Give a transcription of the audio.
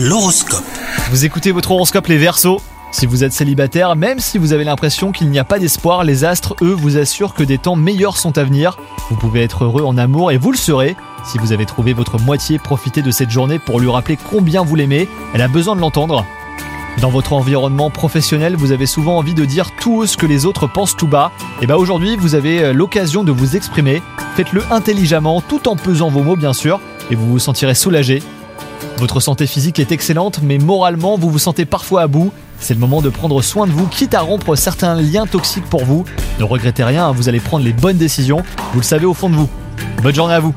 L'horoscope. Vous écoutez votre horoscope les Verseaux Si vous êtes célibataire, même si vous avez l'impression qu'il n'y a pas d'espoir, les astres, eux, vous assurent que des temps meilleurs sont à venir. Vous pouvez être heureux en amour et vous le serez. Si vous avez trouvé votre moitié, profitez de cette journée pour lui rappeler combien vous l'aimez. Elle a besoin de l'entendre. Dans votre environnement professionnel, vous avez souvent envie de dire tout ce que les autres pensent tout bas. Et bah aujourd'hui, vous avez euh, l'occasion de vous exprimer. Faites-le intelligemment, tout en pesant vos mots bien sûr, et vous vous sentirez soulagé. Votre santé physique est excellente, mais moralement, vous vous sentez parfois à bout. C'est le moment de prendre soin de vous, quitte à rompre certains liens toxiques pour vous. Ne regrettez rien, hein, vous allez prendre les bonnes décisions, vous le savez au fond de vous. Bonne journée à vous